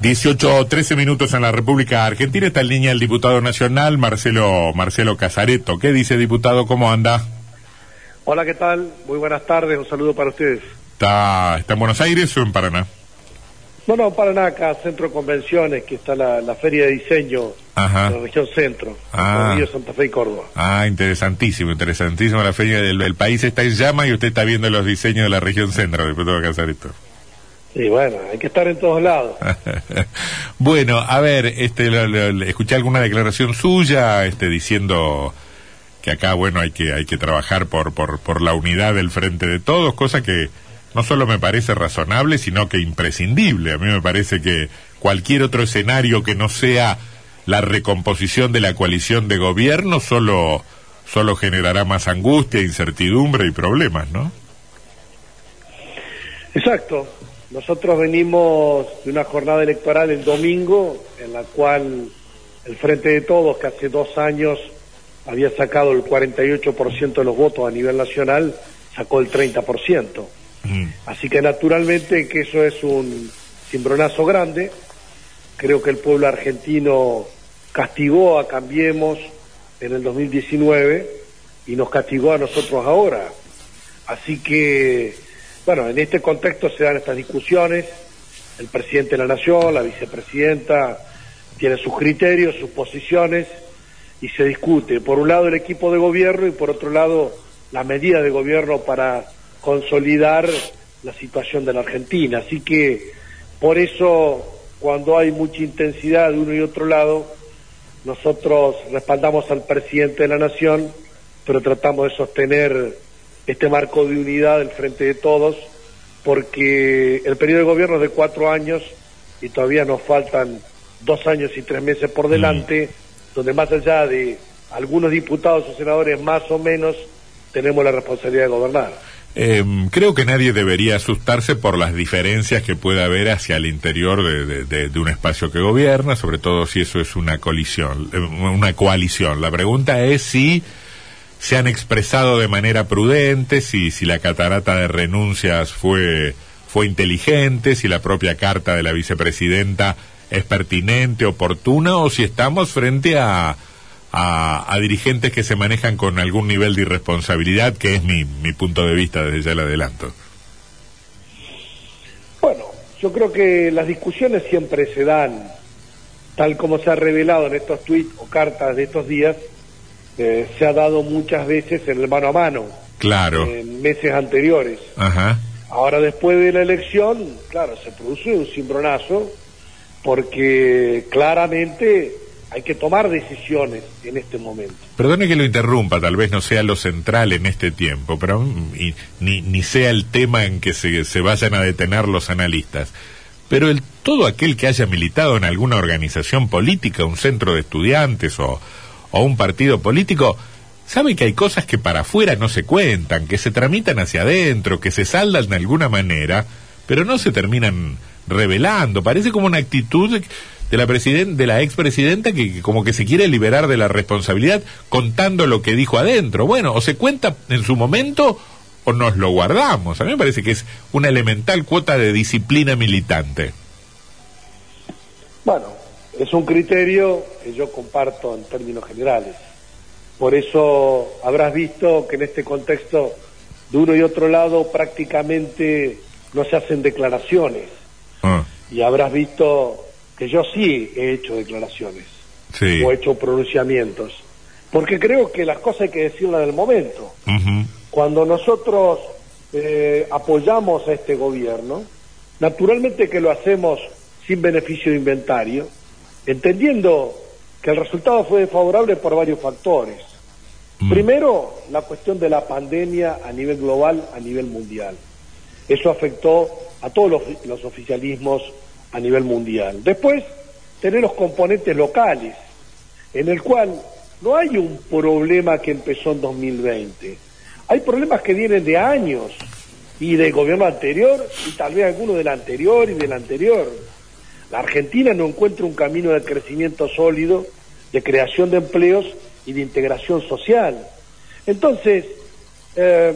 18 o 13 minutos en la República Argentina. Está en línea el diputado nacional Marcelo Marcelo Casareto. ¿Qué dice, diputado? ¿Cómo anda? Hola, ¿qué tal? Muy buenas tardes. Un saludo para ustedes. ¿Está, está en Buenos Aires o en Paraná? No, no, Paraná, acá, Centro de Convenciones, que está la, la Feria de Diseño Ajá. de la región centro, Ah. Río Santa Fe y Córdoba. Ah, interesantísimo, interesantísimo. La feria del el país está en llama y usted está viendo los diseños de la región centro, diputado Casareto. Y bueno, hay que estar en todos lados. bueno, a ver, este, lo- lo- lo- escuché alguna declaración suya, este, diciendo que acá, bueno, hay que, hay que trabajar por, por, por la unidad del frente de todos, cosa que no solo me parece razonable, sino que imprescindible. A mí me parece que cualquier otro escenario que no sea la recomposición de la coalición de gobierno solo, solo generará más angustia, incertidumbre y problemas, ¿no? Exacto. Nosotros venimos de una jornada electoral el domingo, en la cual el Frente de Todos, que hace dos años había sacado el 48% de los votos a nivel nacional, sacó el 30%. Mm. Así que naturalmente que eso es un cimbronazo grande. Creo que el pueblo argentino castigó a Cambiemos en el 2019 y nos castigó a nosotros ahora. Así que, bueno, en este contexto se dan estas discusiones. El presidente de la Nación, la vicepresidenta, tiene sus criterios, sus posiciones y se discute. Por un lado el equipo de gobierno y por otro lado la medida de gobierno para consolidar la situación de la Argentina. Así que por eso cuando hay mucha intensidad de uno y otro lado, nosotros respaldamos al presidente de la Nación, pero tratamos de sostener este marco de unidad del frente de todos, porque el periodo de gobierno es de cuatro años y todavía nos faltan dos años y tres meses por delante, donde más allá de algunos diputados o senadores más o menos, tenemos la responsabilidad de gobernar. Eh, creo que nadie debería asustarse por las diferencias que pueda haber hacia el interior de, de- de- de un espacio que gobierna, sobre todo si eso es una colisión, eh, una coalición. La pregunta es si se han expresado de manera prudente, si, si la catarata de renuncias fue, fue inteligente, si la propia carta de la vicepresidenta es pertinente, oportuna, o si estamos frente a, a, dirigentes que se manejan con algún nivel de irresponsabilidad, que es mi, mi punto de vista desde ya el adelanto. Bueno, yo creo que las discusiones siempre se dan, tal como se ha revelado en estos tweets o cartas de estos días, eh, se ha dado muchas veces en el mano a mano, Claro. en meses anteriores. Ajá. Ahora, después de la elección, claro, se produce un cimbronazo, porque claramente hay que tomar decisiones en este momento. Perdone que lo interrumpa, tal vez no sea lo central en este tiempo, pero y ni, ni sea el tema en que se, se vayan a detener los analistas. Pero el, todo aquel que haya militado en alguna organización política, un centro de estudiantes o, o un partido político, sabe que hay cosas que para afuera no se cuentan, que se tramitan hacia adentro, que se saldan de alguna manera, pero no se terminan revelando. Parece como una actitud de- la de la expresidenta que, que como que se quiere liberar de la responsabilidad contando lo que dijo adentro. Bueno, o se cuenta en su momento o nos lo guardamos. A mí me parece que es una elemental cuota de disciplina militante. Bueno, es un criterio que yo comparto en términos generales. Por eso habrás visto que en este contexto, de uno y otro lado, prácticamente no se hacen declaraciones. Ah, Y habrás visto que yo sí he hecho declaraciones sí. o he hecho pronunciamientos. Porque creo que las cosas hay que decirlas del momento. Ujú. Cuando nosotros eh, apoyamos a este gobierno, naturalmente que lo hacemos sin beneficio de inventario, entendiendo que el resultado fue desfavorable por varios factores. Mm. Primero, la cuestión de la pandemia a nivel global, a nivel mundial. Eso afectó a todos los, los oficialismos a nivel mundial. Después, tener los componentes locales, en el cual no hay un problema que empezó en 2020. Hay problemas que vienen de años y del gobierno anterior y tal vez alguno del anterior y del anterior. La Argentina no encuentra un camino de crecimiento sólido, de creación de empleos y de integración social. Entonces, eh,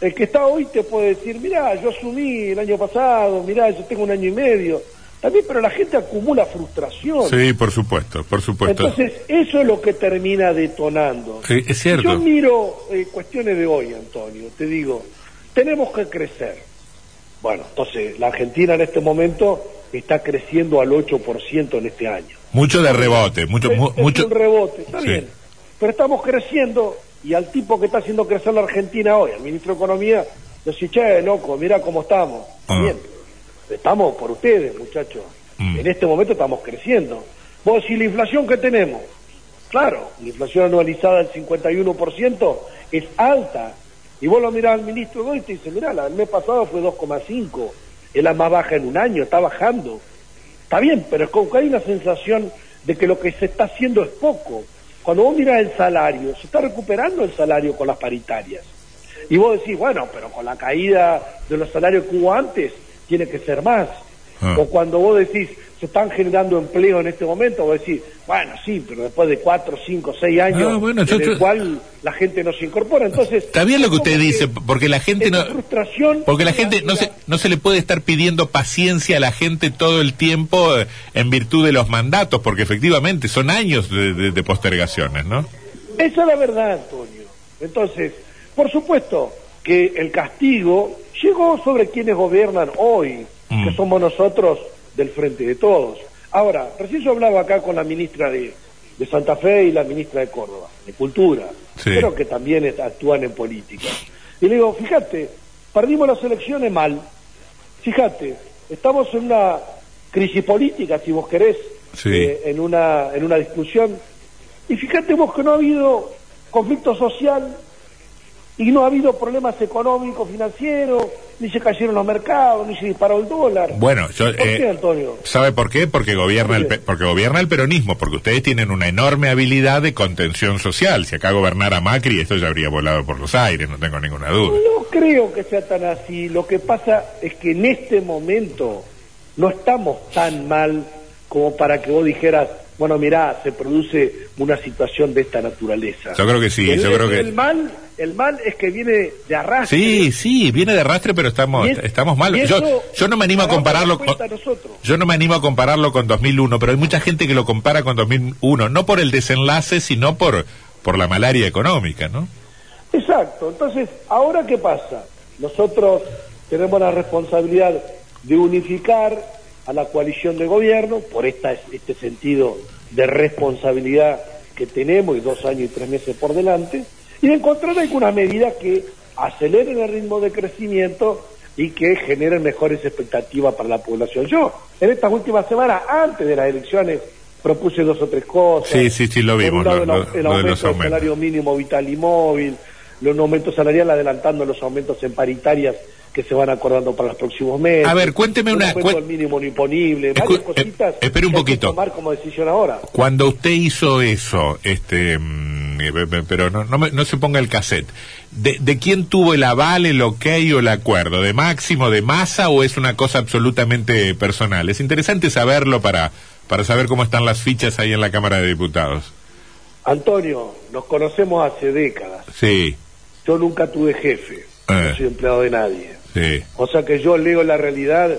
el que está hoy te puede decir, mira, yo asumí el año pasado, mira, yo tengo un año y medio. también, pero la gente acumula frustración. Sí, por supuesto, por supuesto. Entonces, eso es lo que termina detonando. Sí, es cierto. Yo miro eh, cuestiones de hoy, Antonio, te digo, tenemos que crecer. Bueno, entonces, la Argentina en este momento está creciendo al 8% en este año. Mucho de rebote, mucho... Es, mu- es mucho... un rebote, está Sí. bien. Pero estamos creciendo y al tipo que está haciendo crecer la Argentina hoy, al ministro de Economía, decís, che, loco, mira cómo estamos. Ah. Bien, estamos por ustedes, muchachos. Mm. En este momento estamos creciendo. Vos decís, la inflación que tenemos, claro, la inflación anualizada del 51% es alta. Y vos lo mirás al ministro de hoy y te dice, mirá, el mes pasado fue 2,5, es la más baja en un año, está bajando. Está bien, pero es como que hay una sensación de que lo que se está haciendo es poco. Cuando vos mirás el salario, se está recuperando el salario con las paritarias. Y vos decís, bueno, pero con la caída de los salarios que hubo antes, tiene que ser más. Ah. O cuando vos decís, se están generando empleo en este momento, vos decís, bueno, sí, pero después de cuatro, cinco, seis años, Ah, bueno, en yo- el yo- cual la gente no se incorpora. Entonces, Está bien lo que usted dice, porque la gente no... frustración Porque la gente no se, no se le puede estar pidiendo paciencia a la gente todo el tiempo eh, en virtud de los mandatos, porque efectivamente son años de, de- de postergaciones, ¿no? Esa es la verdad, Antonio. Entonces, por supuesto que el castigo llegó sobre quienes gobiernan hoy, Mm. que somos nosotros del frente de todos. Ahora, recién yo hablaba acá con la ministra de, de Santa Fe y la ministra de Córdoba, de Cultura, Sí. pero que también actúan en política. Y le digo, fíjate, perdimos las elecciones mal, fíjate, estamos en una crisis política, si vos querés, Sí. eh, en, una, en una discusión, y fíjate vos que no ha habido conflicto social y no ha habido problemas económicos, financieros, ni se cayeron los mercados, ni se disparó el dólar. Bueno, yo... ¿Por eh, qué, Antonio? ¿Sabe por qué? Porque gobierna, el, ¿Por qué? pe- porque gobierna el peronismo, porque ustedes tienen una enorme habilidad de contención social. Si acá gobernara Macri, esto ya habría volado por los aires, no tengo ninguna duda. No creo que sea tan así. Lo que pasa es que en este momento no estamos tan mal como para que vos dijeras, bueno, mirá, se produce una situación de esta naturaleza. Yo creo que sí, el, yo creo que- El mal, el mal es que viene de arrastre. Sí, sí, viene de arrastre, pero estamos, es- estamos mal. Yo, yo no me animo a compararlo con, yo no me animo a compararlo con 2001, pero hay mucha gente que lo compara con 2001, no por el desenlace, sino por, por la malaria económica, ¿no? Exacto. Entonces, ¿ahora qué pasa? Nosotros tenemos la responsabilidad de unificar a la coalición de gobierno por esta, este sentido de responsabilidad que tenemos y dos años y tres meses por delante y de encontrar algunas medidas que aceleren el ritmo de crecimiento y que generen mejores expectativas para la población. Yo, en estas últimas semanas, antes de las elecciones, propuse dos o tres cosas. Sí, sí, sí, lo vimos, lo- el, lo- aumento del salario mínimo vital y móvil, los aumentos salariales adelantando los aumentos en paritarias que se van acordando para los próximos meses. A ver, cuénteme un una- mínimo imponible, varias eh, cositas espere un que poquito. tomar como decisión ahora. Cuando usted hizo eso, este, mm, eh, pe- pe- pero no, no, me- no se ponga el cassette, ¿de, de quién tuvo el aval, el ok o el acuerdo? ¿De Máximo, de Massa o es una cosa absolutamente personal? Es interesante saberlo para, para saber cómo están las fichas ahí en la Cámara de Diputados. Antonio, nos conocemos hace décadas. Sí, Yo nunca tuve jefe, Eh. no soy empleado de nadie. Sí. O sea que yo leo la realidad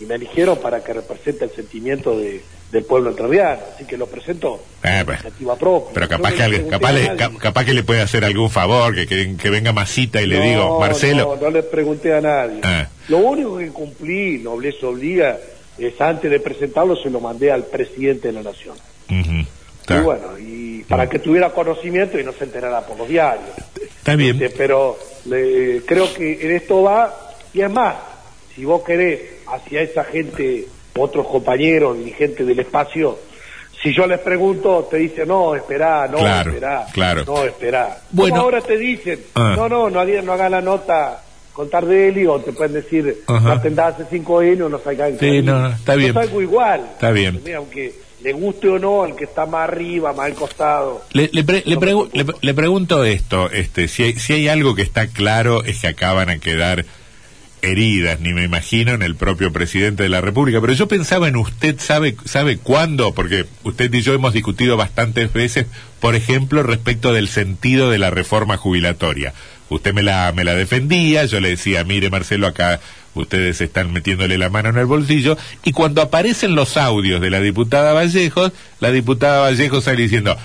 y me eligieron para que represente el sentimiento de, del pueblo entrerriano. Así que lo presento Eh, pues, iniciativa propia. Pero capaz no que, alguien- capaz, le, cap- capaz que le puede hacer algún favor, que, que, que venga Masita y le No, digo, Marcelo. No, no le pregunté a nadie. Ah. Lo único que cumplí, nobleza obliga, es antes de presentarlo se lo mandé al presidente de la Nación. Y bueno, y para que tuviera conocimiento y no se enterara por los diarios. Está bien. Este, pero le- creo que en esto va, y es más, si vos querés hacia esa gente, otros compañeros, dirigentes del espacio, si yo les pregunto, te dicen, no, esperá, no, Claro, esperá, claro. no, esperá. Bueno. Como ahora te dicen, Ah. no, no, no, no haga la nota con Tardelli, o te pueden decir, Ajá. la atendás hace cinco años, no salga en Sí, no, no, está bien. Yo salgo igual. Está bien. Mira, aunque le guste o no, al que está más arriba, más al costado. Le, le, pre- le No pregu- le pregunto esto, este, si hay, si hay algo que está claro es que acaban a quedar heridas, ni me imagino en el propio presidente de la República, pero yo pensaba en usted, ¿sabe, sabe cuándo? Porque usted y yo hemos discutido bastantes veces, por ejemplo, respecto del sentido de la reforma jubilatoria. Usted me la, me la defendía, yo le decía, mire Marcelo, acá ustedes están metiéndole la mano en el bolsillo, y cuando aparecen los audios de la diputada Vallejos, la diputada Vallejos sale diciendo,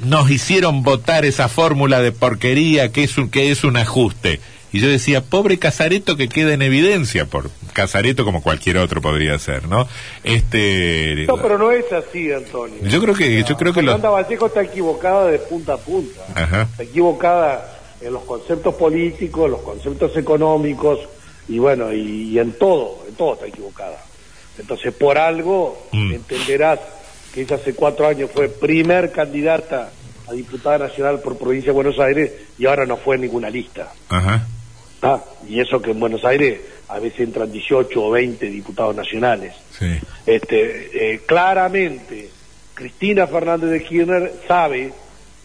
nos hicieron votar esa fórmula de porquería que es un, que es un ajuste. Y yo decía, pobre Casareto que queda en evidencia, por Casareto como cualquier otro podría ser, ¿no? Este No, pero no es así, Antonio. Yo creo que yo creo que lo... Vallejo está equivocada de punta a punta. Está equivocada en los conceptos políticos, los conceptos económicos y bueno, y, en todo, en todo está equivocada. Entonces, por algo mm. entenderás que ella hace cuatro años fue primer candidata a diputada nacional por provincia de Buenos Aires y ahora no fue en ninguna lista. Ajá. Ah, y eso que en Buenos Aires a veces entran 18 o 20 diputados nacionales. Sí. Este, eh, claramente, Cristina Fernández de Kirchner sabe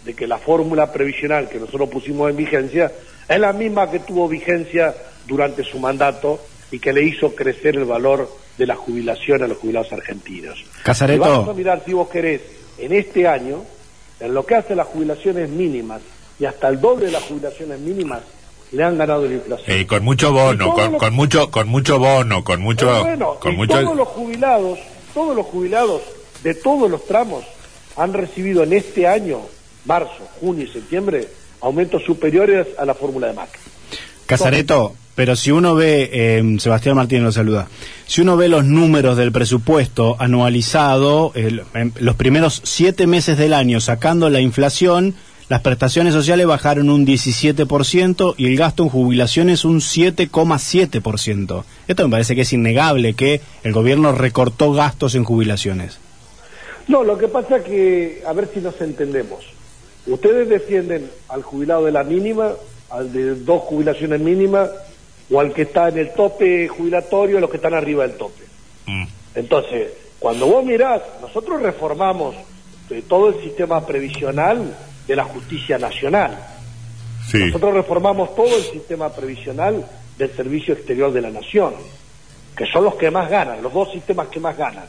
de que la fórmula previsional que nosotros pusimos en vigencia es la misma que tuvo vigencia durante su mandato y que le hizo crecer el valor de la jubilación a los jubilados argentinos. Casareto. vamos a mirar, si vos querés, en este año, en lo que hace las jubilaciones mínimas y hasta el doble de las jubilaciones mínimas, le han ganado la inflación. Eh, con mucho bono, con, mucho, con mucho bono, con mucho, bueno, con mucho. Todos los jubilados, todos los jubilados de todos los tramos han recibido en este año, marzo, junio y septiembre, aumentos superiores a la fórmula de Macri. Casareto, pero si uno ve, eh, Sebastián Martínez lo saluda, si uno ve los números del presupuesto anualizado, los primeros siete meses del año sacando la inflación, las prestaciones sociales bajaron un 17% y el gasto en jubilaciones un 7,7%. Esto me parece que es innegable que el gobierno recortó gastos en jubilaciones. No, lo que pasa es que, a ver si nos entendemos. Ustedes defienden al jubilado de la mínima, al de dos jubilaciones mínimas, o al que está en el tope jubilatorio, los que están arriba del tope. Mm. Entonces, cuando vos mirás, nosotros reformamos eh, todo el sistema previsional de la justicia nacional. Nosotros reformamos todo el sistema previsional del Servicio Exterior de la Nación, que son los que más ganan, los dos sistemas que más ganan.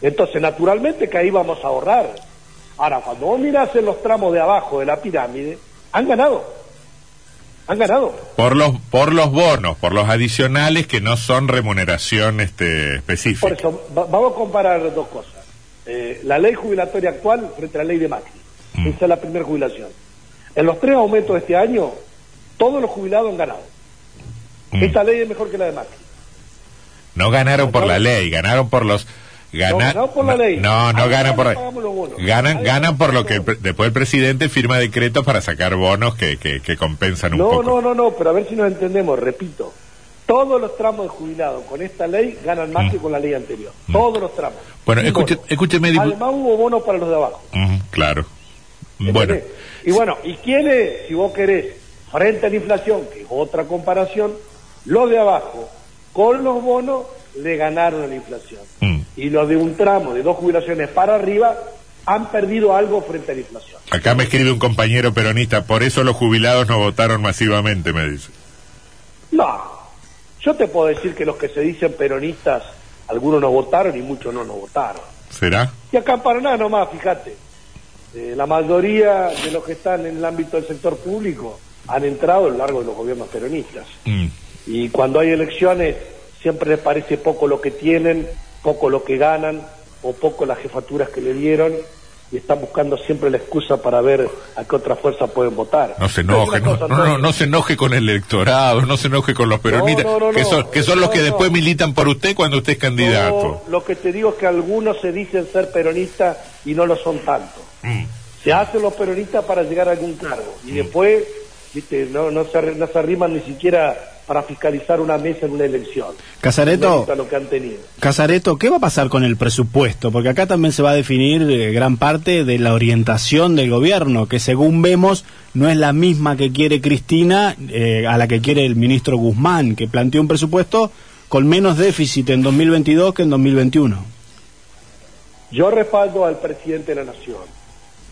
Entonces, naturalmente que ahí vamos a ahorrar. Ahora, cuando vos mirás en los tramos de abajo de la pirámide, han ganado. Han ganado. Por los, por los bonos, por los adicionales que no son remuneración este, específica. Por eso, vamos a comparar dos cosas. Eh, la ley jubilatoria actual frente a la ley de Macri. Mm. Esa es la primera jubilación. En los tres aumentos de este año, todos los jubilados han ganado. Mm. Esta ley es mejor que la de Macri. No ganaron por la ley, ganaron por los no, por la ley. No, no ganan por ganan ganan por lo que después el presidente firma decretos para sacar bonos que, que, compensan un poco. No, no, no, no, pero a ver si nos entendemos, repito. Todos los tramos de jubilados con esta ley ganan más mm. que con la ley anterior. Todos los tramos. Bueno, escuche, escúcheme. Además hubo bonos para los de abajo. claro. Bueno. Y bueno, ¿y quién es, si vos querés, frente a la inflación, que es otra comparación, los de abajo con los bonos le ganaron a la inflación. Mm. Y los de un tramo de dos jubilaciones para arriba han perdido algo frente a la inflación. Acá me escribe un compañero peronista, por eso los jubilados no votaron masivamente, me dice. No, yo te puedo decir que los que se dicen peronistas, algunos no votaron y muchos no nos votaron. ¿Será? Y acá en Paraná nomás, fíjate. Eh, la mayoría de los que están en el ámbito del sector público han entrado a lo largo de los gobiernos peronistas. Mm. Y cuando hay elecciones siempre les parece poco lo que tienen, poco lo que ganan o poco las jefaturas que le dieron y están buscando siempre la excusa para ver a qué otra fuerza pueden votar. No se enoje, no, no, no, se enoje con el electorado, no se enoje con los peronistas, que son, que son los que después militan por usted cuando usted es candidato. lo que te digo es que algunos se dicen ser peronistas y no lo son tanto. Mm. Se hacen los peronistas para llegar a algún cargo y mm. después ¿viste? No, no, se, no se arriman ni siquiera para fiscalizar una mesa en una elección. Casareto, Casareto, ¿qué va a pasar con el presupuesto? Porque acá también se va a definir eh, gran parte de la orientación del gobierno, que según vemos no es la misma que quiere Cristina eh, a la que quiere el ministro Guzmán, que planteó un presupuesto con menos déficit en 2022 que en 2021. Yo respaldo al presidente de la Nación,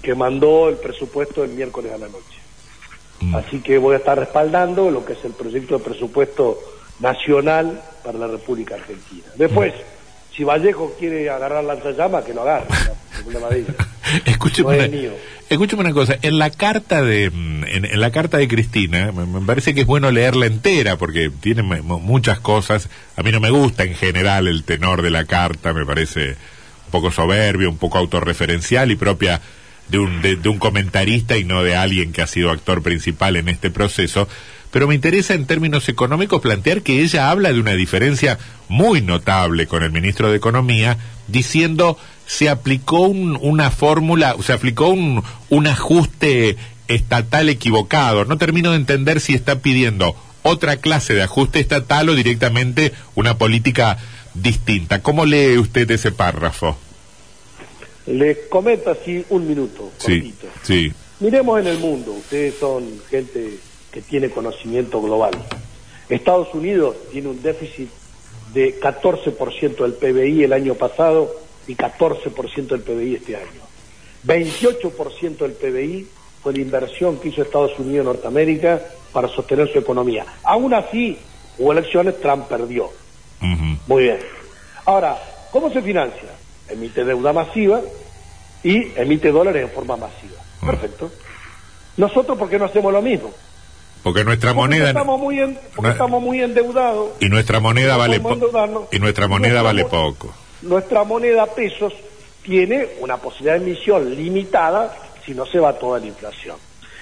que mandó el presupuesto el miércoles a la noche. Mm. Así que voy a estar respaldando lo que es el proyecto de presupuesto nacional para la República Argentina. Después, si Vallejo quiere agarrar la llama, que lo agarre. escúcheme, una, escúcheme una cosa. En la carta de, mm, en, la carta de Cristina, me, parece que es bueno leerla entera porque tiene muchas cosas. A mí no me gusta en general el tenor de la carta, me parece un poco soberbio, un poco autorreferencial y propia de un, de, un comentarista y no de alguien que ha sido actor principal en este proceso. Pero me interesa en términos económicos plantear que ella habla de una diferencia muy notable con el ministro de Economía, diciendo se aplicó una fórmula, se aplicó un, un ajuste estatal equivocado. No termino de entender si está pidiendo otra clase de ajuste estatal o directamente una política distinta. ¿Cómo lee usted ese párrafo? Le comento así un minuto. Sí, sí. Miremos en el mundo, ustedes son gente que tiene conocimiento global. Estados Unidos tiene un déficit de 14% del PBI el año pasado y 14% del PBI este año. 28% del PBI fue la inversión que hizo Estados Unidos en Norteamérica para sostener su economía. Aún así, hubo elecciones, Trump perdió. Muy bien. Ahora, ¿cómo se financia? Emite deuda masiva y emite dólares en forma masiva. Ah. Perfecto. Nosotros, ¿por qué no hacemos lo mismo? Porque nuestra moneda estamos muy porque estamos muy endeudados y nuestra moneda vale y nuestra moneda vale poco nuestra moneda pesos tiene una posibilidad de emisión limitada si no se va toda la inflación.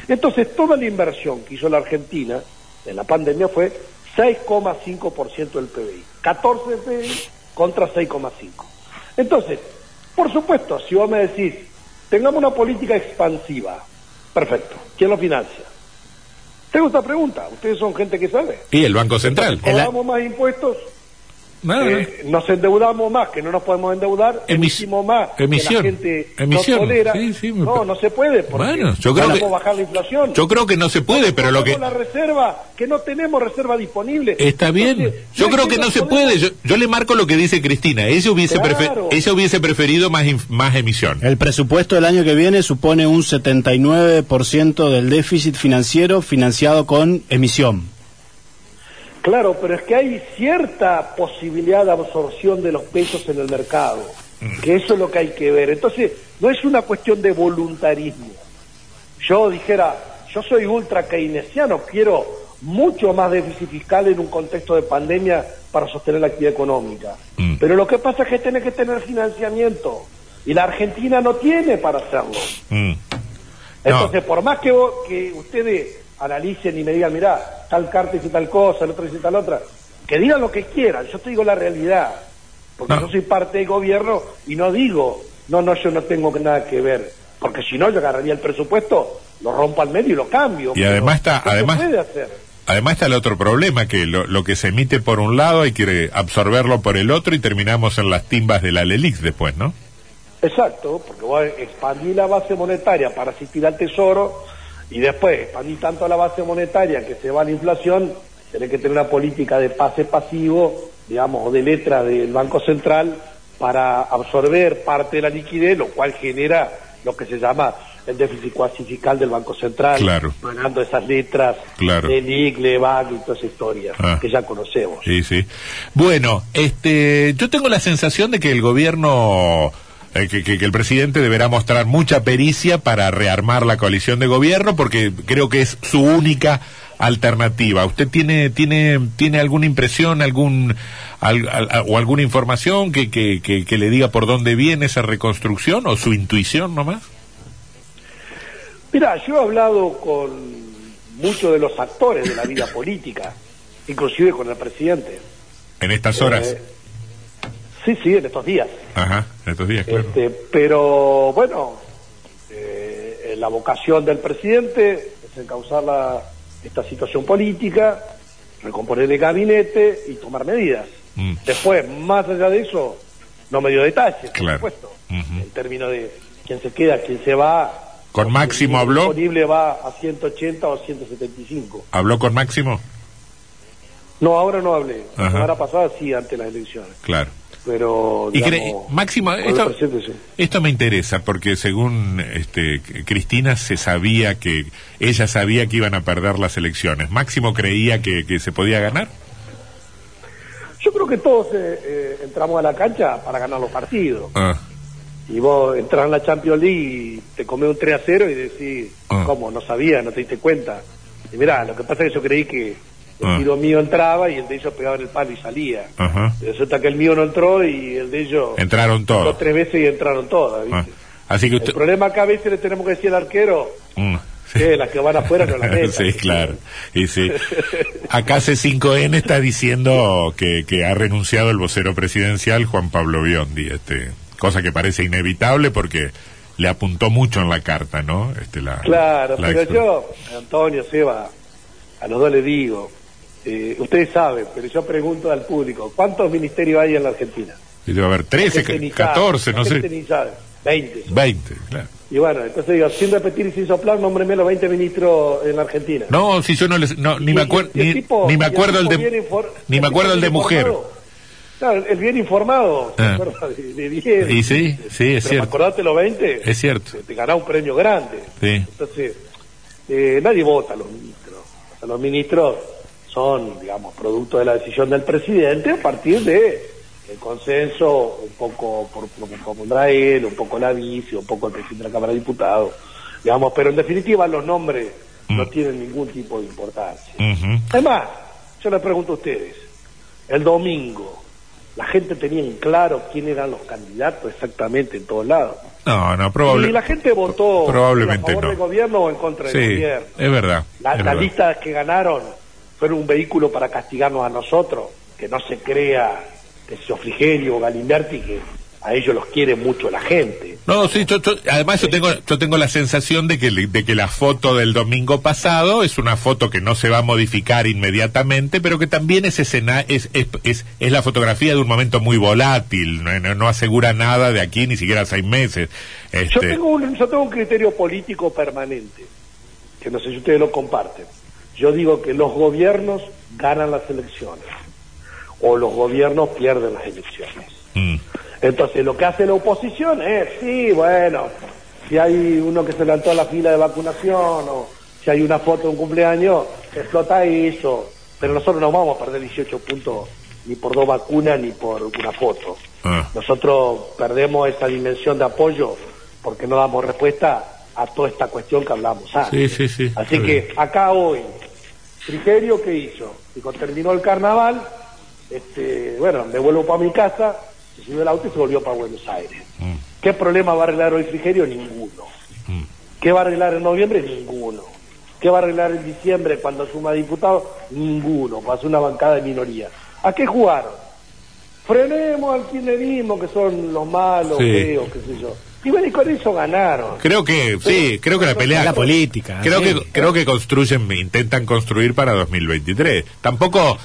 Entonces, toda la inversión que hizo la Argentina en la pandemia fue 6,5% del PBI. 14 del PBI contra 6,5. Entonces, por supuesto, si vos me decís, tengamos una política expansiva, perfecto, ¿quién lo financia? Tengo esta pregunta, ustedes son gente que sabe. Y el Banco Central. ¿Cobramos más impuestos eh, nos endeudamos más, que no nos podemos endeudar, emisimos más, emisión, que la gente emisión, no no, se puede, porque bueno, yo creo que, bajar la inflación. Yo creo que no se puede, pero lo que... la reserva, que no tenemos reserva disponible. Está bien, yo creo que, no, se puede, yo, le marco lo que dice Cristina, ella hubiese, ella hubiese preferido más, más emisión. El presupuesto del año que viene supone un 79% del déficit financiero financiado con emisión. Claro, pero es que hay cierta posibilidad de absorción de los pesos en el mercado, mm. que eso es lo que hay que ver. Entonces, no es una cuestión de voluntarismo. Yo dijera, yo soy ultra keynesiano, quiero mucho más déficit fiscal en un contexto de pandemia para sostener la actividad económica. Mm. Pero lo que pasa es que tiene que tener financiamiento y la Argentina no tiene para hacerlo. Mm. Entonces, por más que, que ustedes analicen y me digan, mira, tal carta dice tal cosa, el otro dice tal otra, que digan lo que quieran, yo te digo la realidad, porque yo soy parte del gobierno y no digo, no, no, yo no tengo nada que ver, porque si no yo agarraría el presupuesto, lo rompo al medio y lo cambio. Y además está, además, además está el otro problema, que lo, lo, que se emite por un lado hay que absorberlo por el otro y terminamos en las timbas de la LELIX después, ¿no? Exacto, porque voy a expandir la base monetaria para asistir al tesoro, y después expandir tanto la base monetaria que se va a la inflación, tiene que tener una política de pase pasivo, digamos, o de letra del Banco Central para absorber parte de la liquidez, lo cual genera lo que se llama el déficit cuasi fiscal del Banco Central, pagando esas letras de NIC, LEVAC y toda esa historia ah. que ya conocemos. Sí, sí. Bueno, este, yo tengo la sensación de que el gobierno eh, que, el presidente deberá mostrar mucha pericia para rearmar la coalición de gobierno porque creo que es su única alternativa. ¿Usted tiene tiene tiene alguna impresión, algún o alguna información que, que, que, le diga por dónde viene esa reconstrucción o su intuición nomás? Mira, yo he hablado con muchos de los actores de la vida política, inclusive con el presidente. En estas horas. Eh, Sí, sí, en estos días. Ajá, en estos días, claro. Este, pero bueno, eh, la vocación del presidente es encauzar la, esta situación política, recomponer el gabinete y tomar medidas. Mm. Después, más allá de eso, no me dio detalles, por supuesto, en términos de quién se queda, quién se va. ¿Con Máximo habló? disponible va a 180 o 175. ¿Habló con Máximo? No, ahora no hablé. La semana pasada sí, ante las elecciones. Claro pero y Máximo esto, me interesa porque según este Cristina se sabía que ella sabía que iban a perder las elecciones Máximo creía que, se podía ganar yo creo que todos eh, eh, entramos a la cancha para ganar los partidos ah. y vos entras en la Champions League y te comes un 3 a 0 y decís, Ah. ¿cómo? No sabía, no te diste cuenta. Y mirá, lo que pasa es que yo creí que el Ah. tiro mío entraba y el de ellos pegaba en el palo y salía. Ajá. Resulta que el mío no entró y el de ellos Entraron dos todos. tres veces y entraron todas. ¿viste? Ah. Así que usted... El problema acá a veces le tenemos que decir al arquero Mm, sí. que las que van afuera no la metan. sí, claro. Y sí. Acá C5N está diciendo que, que ha renunciado el vocero presidencial Juan Pablo Biondi, este, cosa que parece inevitable porque le apuntó mucho en la carta, ¿no? Este, la, Claro, la pero yo, Antonio, Seba, a los dos les digo, eh, ustedes saben, pero yo pregunto al público, ¿cuántos ministerios hay en la Argentina? Y debe haber 13, La gente ni sabe, 14, la no sé. ni sabe, 20. 20, claro. Y bueno, entonces digo, sin repetir y sin soplar, nómbreme los 20 ministros en la Argentina. No, si yo no les, no, ni me el- acuerdo, el ni, tipo- ni me el acuerdo el tipo de, ni el me acuerdo el de bien mujer. Claro, el bien informado, Ah. ¿te acuerdas de, de 10? Y sí, sí, es Pero cierto. acordate los 20, Es cierto. te, ganás un premio grande. Sí. Entonces, eh, nadie vota a los ministros. Sea, los ministros son, digamos, producto de la decisión del presidente a partir de el consenso, un poco por lo que propondrá él, un poco la vice, un poco el presidente de la Cámara de Diputados, digamos, pero en definitiva los nombres no Mm. tienen ningún tipo de importancia. Además, yo les pregunto a ustedes, el domingo, ¿la gente tenía en claro quién eran los candidatos exactamente en todos lados? No, no, probable, y la gente votó probablemente a favor no. del gobierno o en contra del Sí, gobierno. es verdad. La- es las verdad. listas que ganaron fueron un vehículo para castigarnos a nosotros, que no se crea que sea Frigerio o Galimberti, que a ellos los quiere mucho la gente. No, sí, yo- yo- además yo tengo, yo tengo la sensación de que, de que la foto del domingo pasado es una foto que no se va a modificar inmediatamente, pero que también es, escena, es, es, es, es la fotografía de un momento muy volátil, no, no- no asegura nada de aquí ni siquiera seis meses. Yo Este, tengo, un, yo tengo un criterio político permanente, que no sé si ustedes lo comparten. Yo digo que los gobiernos ganan las elecciones, o los gobiernos pierden las elecciones. mm, Entonces, lo que hace la oposición es, sí, bueno, si hay uno que se levantó a la fila de vacunación o si hay una foto de un cumpleaños, explota eso. Pero nosotros no vamos a perder 18 puntos ni por dos vacunas ni por una foto. ah, Nosotros perdemos esa dimensión de apoyo porque no damos respuesta a toda esta cuestión que hablamos sí, antes. sí, sí. Así está que bien. acá hoy, Frigerio, ¿qué hizo? Dijo, terminó el carnaval, este, bueno, me vuelvo para mi casa, se subió el auto y se volvió para Buenos Aires. Mm, ¿Qué problema va a arreglar hoy Frigerio? Ninguno. mm. ¿Qué va a arreglar en noviembre? Ninguno. ¿Qué va a arreglar en diciembre cuando suma diputados? Ninguno. Ser una bancada de minoría. ¿A qué jugaron? Frenemos al kirchnerismo, que son los malos, Sí. feos, qué sé yo. Y bueno, y con eso ganaron. Creo que, sí, creo que la pelea... Es la política. Creo sí. que creo que construyen, intentan construir para 2023. Tampoco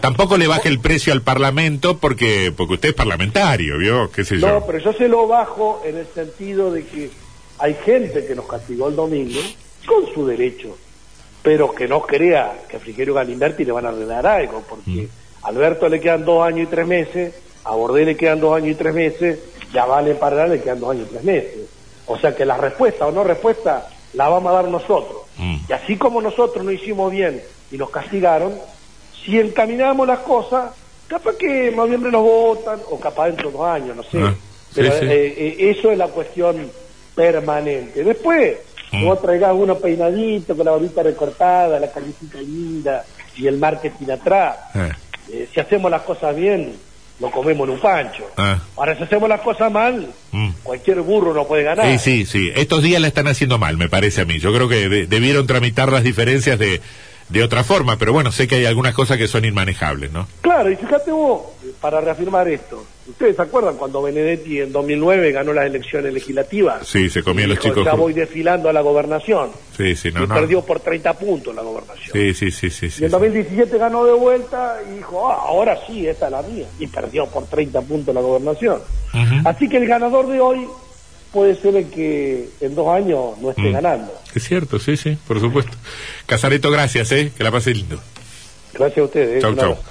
tampoco le baje el precio al Parlamento porque porque usted es parlamentario, ¿vio? ¿Qué sé yo? No, pero yo se lo bajo en el sentido de que hay gente que nos castigó el domingo con su derecho, pero que no crea que a Frigerio Galimberti le van a arreglar algo, porque a Alberto le quedan dos años y tres meses, a Bordé le quedan dos años y tres meses, y a Vale Parra le quedan dos años y tres meses. O sea que la respuesta o no respuesta la vamos a dar nosotros. Mm. Y así como nosotros no hicimos bien y nos castigaron, si encaminamos las cosas, capaz que en noviembre nos votan, o capaz dentro de dos años, no sé. Ah, sí, Pero sí. eh, eh, eso es la cuestión permanente. Después, Mm. vos traigás uno peinadito, con la barbita recortada, la calicita linda y el marketing atrás. Eh, Eh, si hacemos las cosas bien, lo comemos en un pancho. Ah. Ahora, si hacemos las cosas mal, mm. cualquier burro no puede ganar. Sí, sí, sí. Estos días la están haciendo mal, me parece a mí. Yo creo que de- debieron tramitar las diferencias de, de otra forma, pero bueno, sé que hay algunas cosas que son inmanejables, ¿no? Claro, y fíjate vos, para reafirmar esto, ¿ustedes se acuerdan cuando Benedetti en 2009 ganó las elecciones legislativas? Sí, se comían Y los chicos. Ya voy desfilando a la gobernación. Sí, sí, no, y no. perdió por 30 puntos la gobernación. Sí, sí, sí, sí. Y en sí. 2017 ganó de vuelta y dijo, ah, ahora sí, esta es la mía. Y perdió por 30 puntos la gobernación. Así que el ganador de hoy puede ser el que en dos años no esté Mm. ganando. Es cierto, sí, sí, por supuesto. Casareto, gracias, ¿eh? Que la pase lindo. Gracias a ustedes. Chau, un chau. abrazo.